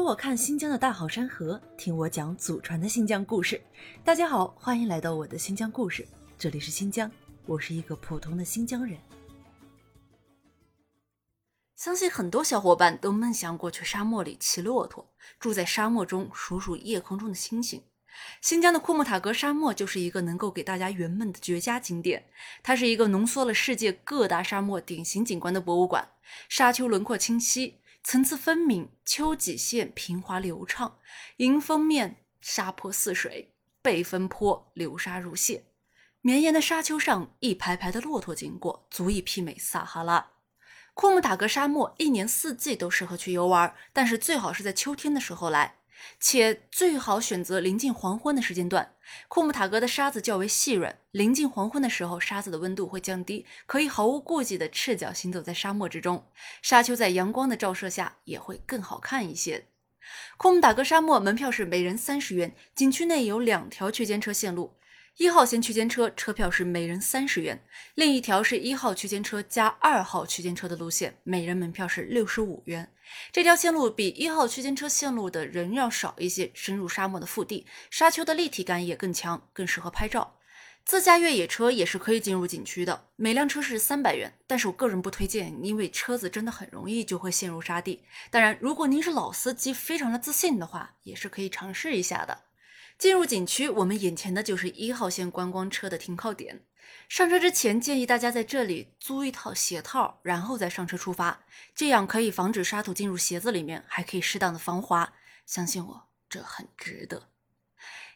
跟我看新疆的大好山河，听我讲祖传的新疆故事。大家好，欢迎来到我的新疆故事，这里是新疆，我是一个普通的新疆人。相信很多小伙伴都梦想过去沙漠里骑骆驼，住在沙漠中数数夜空中的星星。新疆的库木塔格沙漠就是一个能够给大家圆梦的绝佳景点。它是一个浓缩了世界各大沙漠典型景观的博物馆，沙丘轮廓清晰。层次分明，丘脊线平滑流畅，迎风面沙坡似水，背风坡流沙如线。绵延的沙丘上，一排排的骆驼经过，足以媲美撒哈拉。库木塔格沙漠一年四季都适合去游玩，但是最好是在秋天的时候来。且最好选择临近黄昏的时间段。库木塔格的沙子较为细软，临近黄昏的时候，沙子的温度会降低，可以毫无顾忌的赤脚行走在沙漠之中。沙丘在阳光的照射下也会更好看一些。库木塔格沙漠门票是每人三十元，景区内有两条区间车线路。一号线区间车车票是每人三十元，另一条是一号区间车加二号区间车的路线，每人门票是六十五元。这条线路比一号区间车线路的人要少一些，深入沙漠的腹地，沙丘的立体感也更强，更适合拍照。自驾越野车也是可以进入景区的，每辆车是三百元，但是我个人不推荐，因为车子真的很容易就会陷入沙地。当然，如果您是老司机，非常的自信的话，也是可以尝试一下的。进入景区，我们眼前的就是一号线观光车的停靠点。上车之前，建议大家在这里租一套鞋套，然后再上车出发，这样可以防止沙土进入鞋子里面，还可以适当的防滑。相信我，这很值得。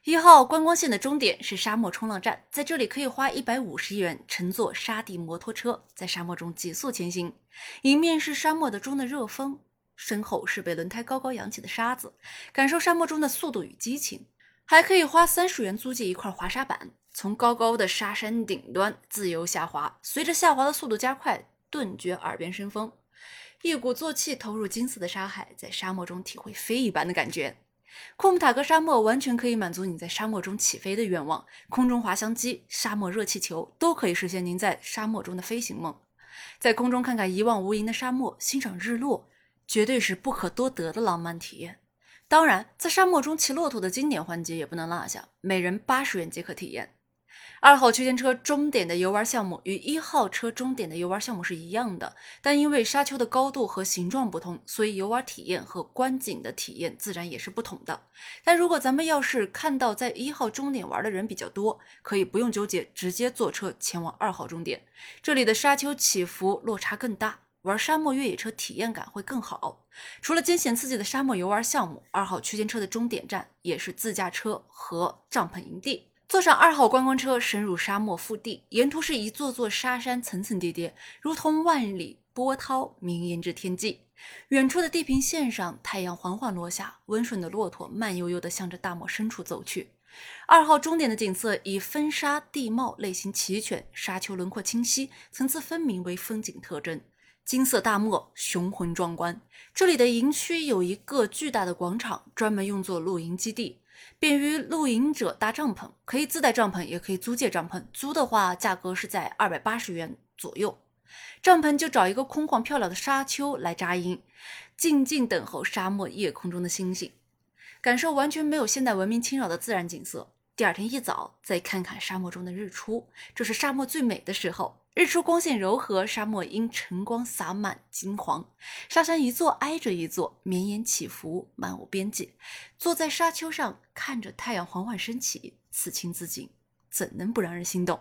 一号观光线的终点是沙漠冲浪站，在这里可以花一百五十元乘坐沙地摩托车，在沙漠中急速前行。迎面是沙漠的中的热风，身后是被轮胎高高扬起的沙子，感受沙漠中的速度与激情。还可以花三十元租借一块滑沙板，从高高的沙山顶端自由下滑。随着下滑的速度加快，顿觉耳边生风，一鼓作气投入金色的沙海，在沙漠中体会飞一般的感觉。库木塔格沙漠完全可以满足你在沙漠中起飞的愿望，空中滑翔机、沙漠热气球都可以实现您在沙漠中的飞行梦。在空中看看一望无垠的沙漠，欣赏日落，绝对是不可多得的浪漫体验。当然，在沙漠中骑骆驼的经典环节也不能落下，每人八十元即可体验。二号区间车终点的游玩项目与一号车终点的游玩项目是一样的，但因为沙丘的高度和形状不同，所以游玩体验和观景的体验自然也是不同的。但如果咱们要是看到在一号终点玩的人比较多，可以不用纠结，直接坐车前往二号终点，这里的沙丘起伏落差更大。玩沙漠越野车体验感会更好。除了惊险刺激的沙漠游玩项目，二号区间车的终点站也是自驾车和帐篷营地。坐上二号观光车，深入沙漠腹地，沿途是一座座沙山，层层叠叠，如同万里波涛绵延至天际。远处的地平线上，太阳缓缓落下，温顺的骆驼慢悠悠地向着大漠深处走去。二号终点的景色以风沙地貌类型齐全，沙丘轮廓清晰，层次分明为风景特征。金色大漠雄浑壮观，这里的营区有一个巨大的广场，专门用作露营基地，便于露营者搭帐篷，可以自带帐篷，也可以租借帐篷。租的话，价格是在二百八十元左右。帐篷就找一个空旷漂亮的沙丘来扎营，静静等候沙漠夜空中的星星，感受完全没有现代文明侵扰的自然景色。第二天一早，再看看沙漠中的日出，这是沙漠最美的时候。日出光线柔和，沙漠因晨光洒满金黄，沙山一座挨着一座，绵延起伏，漫无边际。坐在沙丘上，看着太阳缓缓升起，此情此景，怎能不让人心动？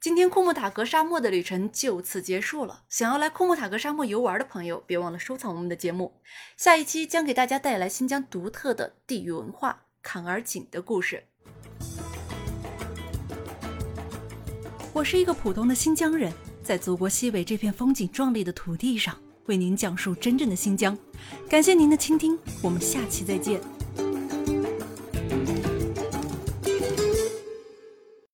今天库木塔格沙漠的旅程就此结束了。想要来库木塔格沙漠游玩的朋友，别忘了收藏我们的节目。下一期将给大家带来新疆独特的地域文化——坎儿井的故事。我是一个普通的新疆人，在祖国西北这片风景壮丽的土地上，为您讲述真正的新疆。感谢您的倾听，我们下期再见。